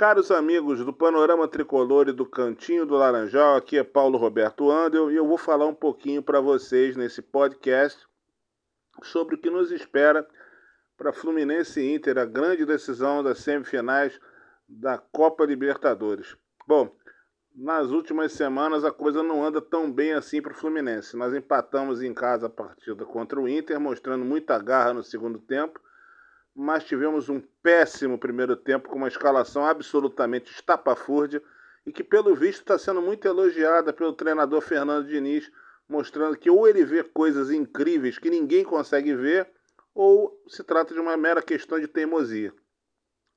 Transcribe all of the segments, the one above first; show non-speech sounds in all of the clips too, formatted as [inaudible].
Caros amigos do Panorama Tricolor e do Cantinho do Laranjal, aqui é Paulo Roberto Andel e eu vou falar um pouquinho para vocês nesse podcast sobre o que nos espera para Fluminense e Inter, a grande decisão das semifinais da Copa Libertadores. Bom, nas últimas semanas a coisa não anda tão bem assim para o Fluminense. Nós empatamos em casa a partida contra o Inter, mostrando muita garra no segundo tempo mas tivemos um péssimo primeiro tempo com uma escalação absolutamente estapafúrdia e que, pelo visto, está sendo muito elogiada pelo treinador Fernando Diniz, mostrando que ou ele vê coisas incríveis que ninguém consegue ver, ou se trata de uma mera questão de teimosia.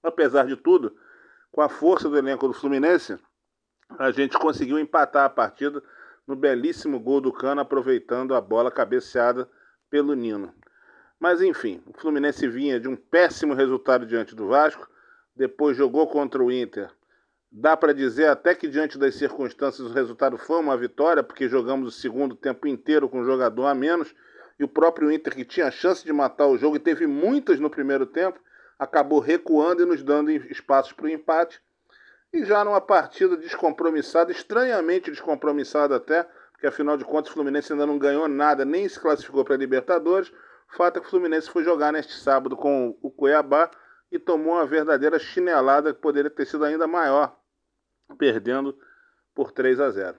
Apesar de tudo, com a força do elenco do Fluminense, a gente conseguiu empatar a partida no belíssimo gol do Cano, aproveitando a bola cabeceada pelo Nino. Mas enfim, o Fluminense vinha de um péssimo resultado diante do Vasco, depois jogou contra o Inter. Dá para dizer até que diante das circunstâncias o resultado foi uma vitória, porque jogamos o segundo tempo inteiro com um jogador a menos, e o próprio Inter que tinha a chance de matar o jogo e teve muitas no primeiro tempo, acabou recuando e nos dando espaços para o empate. E já numa partida descompromissada, estranhamente descompromissada até, porque afinal de contas o Fluminense ainda não ganhou nada, nem se classificou para a Libertadores. Fato é que o Fluminense foi jogar neste sábado com o Cuiabá e tomou uma verdadeira chinelada que poderia ter sido ainda maior, perdendo por 3 a 0.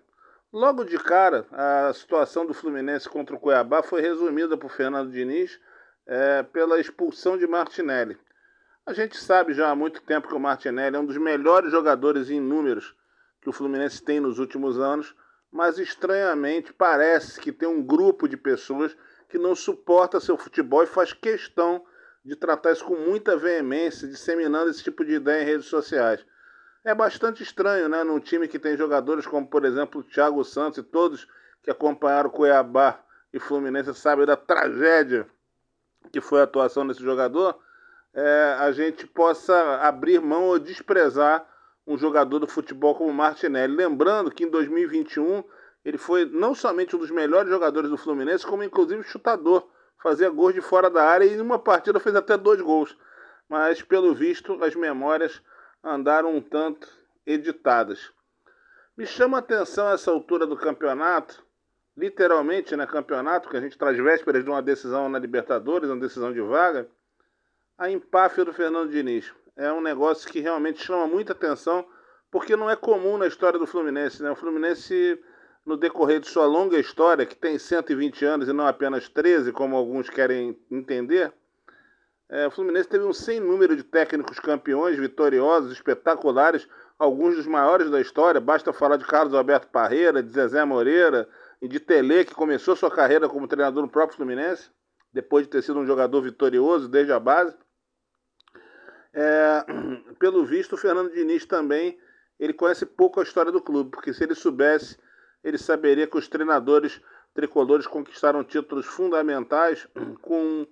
Logo de cara, a situação do Fluminense contra o Cuiabá foi resumida por Fernando Diniz é, pela expulsão de Martinelli. A gente sabe já há muito tempo que o Martinelli é um dos melhores jogadores em números que o Fluminense tem nos últimos anos, mas estranhamente parece que tem um grupo de pessoas que não suporta seu futebol e faz questão de tratar isso com muita veemência, disseminando esse tipo de ideia em redes sociais. É bastante estranho, né, num time que tem jogadores como, por exemplo, o Thiago Santos e todos que acompanharam Cuiabá e Fluminense sabem da tragédia que foi a atuação desse jogador, é, a gente possa abrir mão ou desprezar um jogador do futebol como Martinelli. Lembrando que em 2021 ele foi não somente um dos melhores jogadores do Fluminense, como inclusive chutador. Fazia gols de fora da área e em uma partida fez até dois gols. Mas, pelo visto, as memórias andaram um tanto editadas. Me chama a atenção essa altura do campeonato, literalmente, né, campeonato, que a gente traz vésperas de uma decisão na Libertadores, uma decisão de vaga, a empáfia do Fernando Diniz. É um negócio que realmente chama muita atenção, porque não é comum na história do Fluminense. Né? O Fluminense no decorrer de sua longa história, que tem 120 anos e não apenas 13, como alguns querem entender, é, o Fluminense teve um sem número de técnicos campeões, vitoriosos, espetaculares, alguns dos maiores da história. Basta falar de Carlos Alberto Parreira, de Zezé Moreira e de Tele, que começou sua carreira como treinador no próprio Fluminense, depois de ter sido um jogador vitorioso desde a base. É, [clears throat] pelo visto, o Fernando Diniz também ele conhece pouco a história do clube, porque se ele soubesse ele saberia que os treinadores tricolores conquistaram títulos fundamentais [clears throat] com,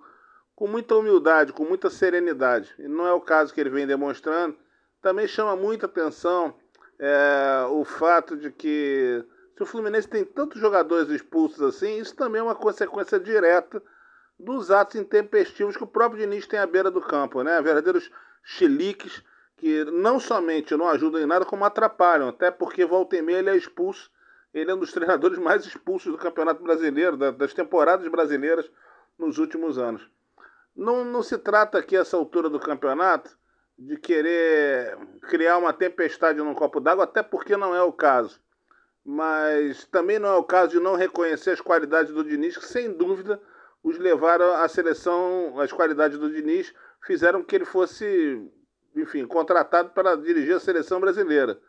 com muita humildade, com muita serenidade. E não é o caso que ele vem demonstrando. Também chama muita atenção é, o fato de que se o Fluminense tem tantos jogadores expulsos assim, isso também é uma consequência direta dos atos intempestivos que o próprio Diniz tem à beira do campo, né? Verdadeiros chiliques que não somente não ajudam em nada, como atrapalham, até porque volta e meia ele é expulso ele é um dos treinadores mais expulsos do Campeonato Brasileiro, das temporadas brasileiras nos últimos anos. Não, não se trata aqui, essa altura do campeonato, de querer criar uma tempestade num copo d'água, até porque não é o caso. Mas também não é o caso de não reconhecer as qualidades do Diniz, que sem dúvida os levaram à seleção, as qualidades do Diniz fizeram que ele fosse, enfim, contratado para dirigir a seleção brasileira.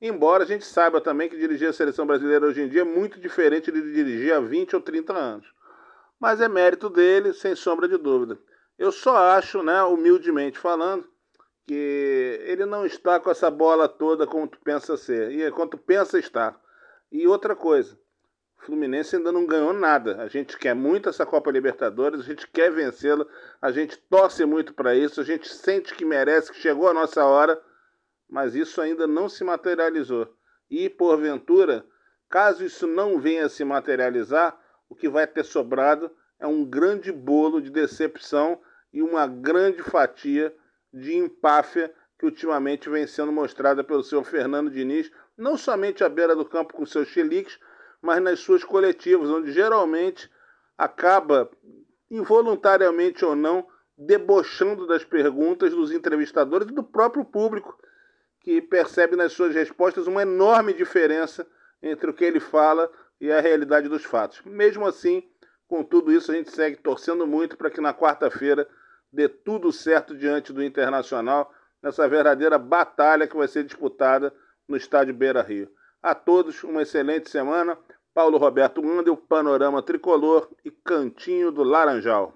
Embora a gente saiba também que dirigir a seleção brasileira hoje em dia é muito diferente de dirigir há 20 ou 30 anos. Mas é mérito dele, sem sombra de dúvida. Eu só acho, né, humildemente falando, que ele não está com essa bola toda como tu pensa ser. E quando tu pensa estar. E outra coisa, o Fluminense ainda não ganhou nada. A gente quer muito essa Copa Libertadores, a gente quer vencê-la, a gente torce muito para isso, a gente sente que merece, que chegou a nossa hora mas isso ainda não se materializou. E, porventura, caso isso não venha a se materializar, o que vai ter sobrado é um grande bolo de decepção e uma grande fatia de empáfia que ultimamente vem sendo mostrada pelo seu Fernando Diniz, não somente à beira do campo com seus chiliques, mas nas suas coletivas, onde geralmente acaba, involuntariamente ou não, debochando das perguntas dos entrevistadores e do próprio público, que percebe nas suas respostas uma enorme diferença entre o que ele fala e a realidade dos fatos. Mesmo assim, com tudo isso, a gente segue torcendo muito para que na quarta-feira dê tudo certo diante do Internacional, nessa verdadeira batalha que vai ser disputada no estádio Beira Rio. A todos, uma excelente semana. Paulo Roberto Mandel, Panorama Tricolor e Cantinho do Laranjal.